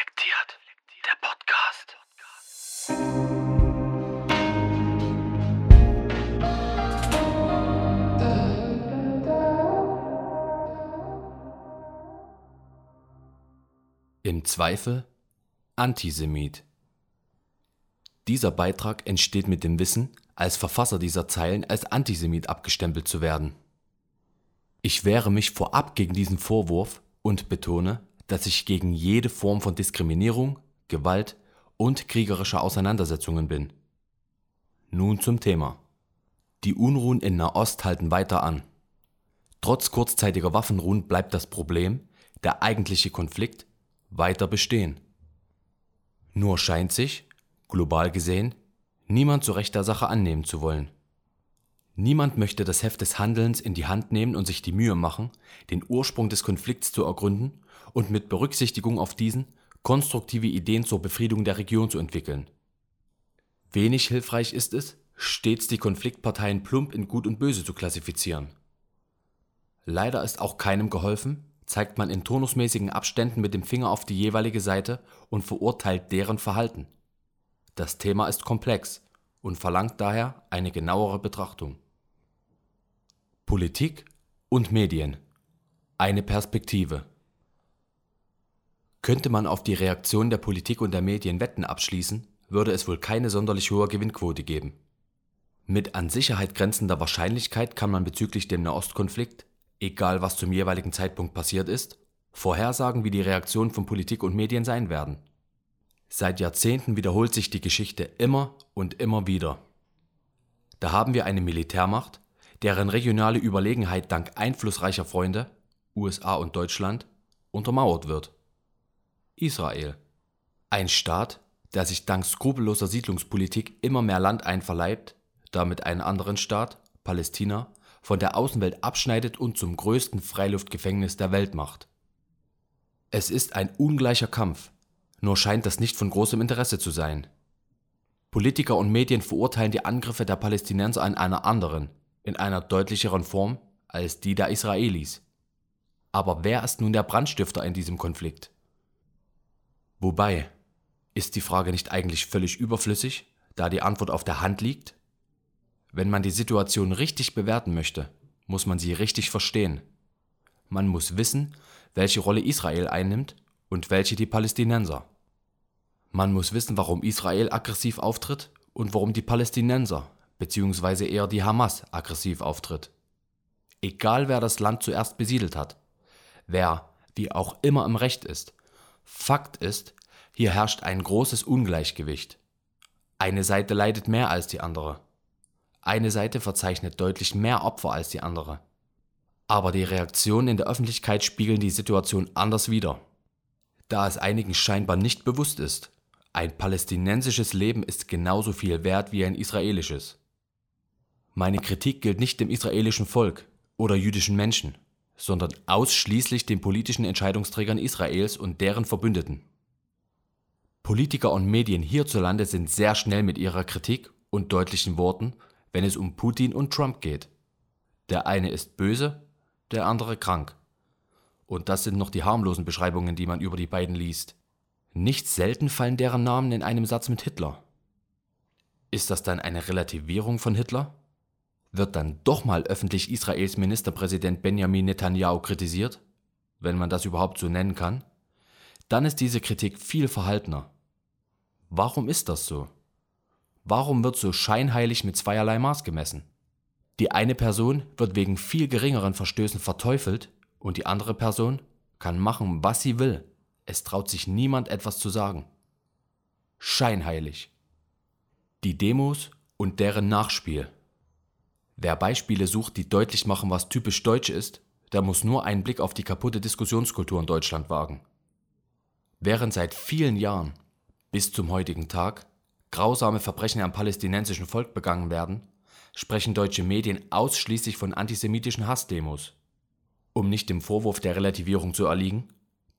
Reflektiert. Der Podcast. Im Zweifel Antisemit. Dieser Beitrag entsteht mit dem Wissen, als Verfasser dieser Zeilen als Antisemit abgestempelt zu werden. Ich wehre mich vorab gegen diesen Vorwurf und betone, dass ich gegen jede Form von Diskriminierung, Gewalt und kriegerischer Auseinandersetzungen bin. Nun zum Thema. Die Unruhen in Nahost halten weiter an. Trotz kurzzeitiger Waffenruhen bleibt das Problem, der eigentliche Konflikt, weiter bestehen. Nur scheint sich, global gesehen, niemand zu rechter Sache annehmen zu wollen. Niemand möchte das Heft des Handelns in die Hand nehmen und sich die Mühe machen, den Ursprung des Konflikts zu ergründen und mit Berücksichtigung auf diesen konstruktive Ideen zur Befriedung der Region zu entwickeln. Wenig hilfreich ist es, stets die Konfliktparteien plump in Gut und Böse zu klassifizieren. Leider ist auch keinem geholfen, zeigt man in turnusmäßigen Abständen mit dem Finger auf die jeweilige Seite und verurteilt deren Verhalten. Das Thema ist komplex und verlangt daher eine genauere Betrachtung. Politik und Medien. Eine Perspektive. Könnte man auf die Reaktion der Politik und der Medien Wetten abschließen, würde es wohl keine sonderlich hohe Gewinnquote geben. Mit an Sicherheit grenzender Wahrscheinlichkeit kann man bezüglich dem Nahostkonflikt, egal was zum jeweiligen Zeitpunkt passiert ist, vorhersagen, wie die Reaktionen von Politik und Medien sein werden. Seit Jahrzehnten wiederholt sich die Geschichte immer und immer wieder. Da haben wir eine Militärmacht, deren regionale Überlegenheit dank einflussreicher Freunde, USA und Deutschland, untermauert wird. Israel. Ein Staat, der sich dank skrupelloser Siedlungspolitik immer mehr Land einverleibt, damit einen anderen Staat, Palästina, von der Außenwelt abschneidet und zum größten Freiluftgefängnis der Welt macht. Es ist ein ungleicher Kampf, nur scheint das nicht von großem Interesse zu sein. Politiker und Medien verurteilen die Angriffe der Palästinenser in einer anderen, in einer deutlicheren Form als die der Israelis. Aber wer ist nun der Brandstifter in diesem Konflikt? Wobei, ist die Frage nicht eigentlich völlig überflüssig, da die Antwort auf der Hand liegt? Wenn man die Situation richtig bewerten möchte, muss man sie richtig verstehen. Man muss wissen, welche Rolle Israel einnimmt und welche die Palästinenser. Man muss wissen, warum Israel aggressiv auftritt und warum die Palästinenser bzw. eher die Hamas aggressiv auftritt. Egal wer das Land zuerst besiedelt hat, wer wie auch immer im Recht ist, Fakt ist, hier herrscht ein großes Ungleichgewicht. Eine Seite leidet mehr als die andere. Eine Seite verzeichnet deutlich mehr Opfer als die andere. Aber die Reaktionen in der Öffentlichkeit spiegeln die Situation anders wider. Da es einigen scheinbar nicht bewusst ist, ein palästinensisches Leben ist genauso viel wert wie ein israelisches. Meine Kritik gilt nicht dem israelischen Volk oder jüdischen Menschen, sondern ausschließlich den politischen Entscheidungsträgern Israels und deren Verbündeten. Politiker und Medien hierzulande sind sehr schnell mit ihrer Kritik und deutlichen Worten, wenn es um Putin und Trump geht. Der eine ist böse, der andere krank. Und das sind noch die harmlosen Beschreibungen, die man über die beiden liest. Nicht selten fallen deren Namen in einem Satz mit Hitler. Ist das dann eine Relativierung von Hitler? Wird dann doch mal öffentlich Israels Ministerpräsident Benjamin Netanyahu kritisiert? Wenn man das überhaupt so nennen kann? Dann ist diese Kritik viel verhaltener. Warum ist das so? Warum wird so scheinheilig mit zweierlei Maß gemessen? Die eine Person wird wegen viel geringeren Verstößen verteufelt und die andere Person kann machen, was sie will. Es traut sich niemand etwas zu sagen. Scheinheilig. Die Demos und deren Nachspiel. Wer Beispiele sucht, die deutlich machen, was typisch deutsch ist, der muss nur einen Blick auf die kaputte Diskussionskultur in Deutschland wagen. Während seit vielen Jahren, bis zum heutigen Tag, grausame Verbrechen am palästinensischen Volk begangen werden, sprechen deutsche Medien ausschließlich von antisemitischen Hassdemos. Um nicht dem Vorwurf der Relativierung zu erliegen,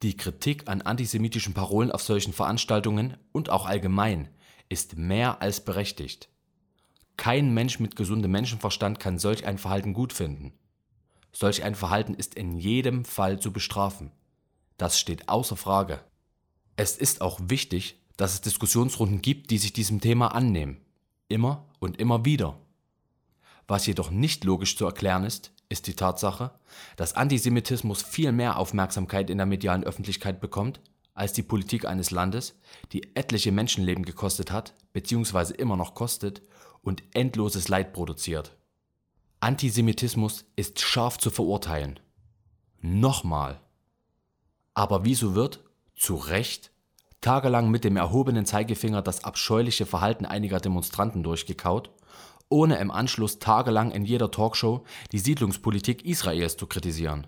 die Kritik an antisemitischen Parolen auf solchen Veranstaltungen und auch allgemein ist mehr als berechtigt. Kein Mensch mit gesundem Menschenverstand kann solch ein Verhalten gut finden. Solch ein Verhalten ist in jedem Fall zu bestrafen. Das steht außer Frage. Es ist auch wichtig, dass es Diskussionsrunden gibt, die sich diesem Thema annehmen. Immer und immer wieder. Was jedoch nicht logisch zu erklären ist, ist die Tatsache, dass Antisemitismus viel mehr Aufmerksamkeit in der medialen Öffentlichkeit bekommt als die Politik eines Landes, die etliche Menschenleben gekostet hat bzw. immer noch kostet und endloses Leid produziert. Antisemitismus ist scharf zu verurteilen. Nochmal. Aber wieso wird, zu Recht, tagelang mit dem erhobenen Zeigefinger das abscheuliche Verhalten einiger Demonstranten durchgekaut, ohne im Anschluss tagelang in jeder Talkshow die Siedlungspolitik Israels zu kritisieren?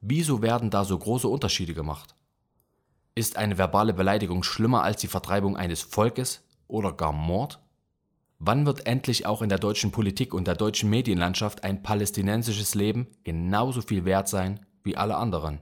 Wieso werden da so große Unterschiede gemacht? Ist eine verbale Beleidigung schlimmer als die Vertreibung eines Volkes oder gar Mord? Wann wird endlich auch in der deutschen Politik und der deutschen Medienlandschaft ein palästinensisches Leben genauso viel wert sein wie alle anderen?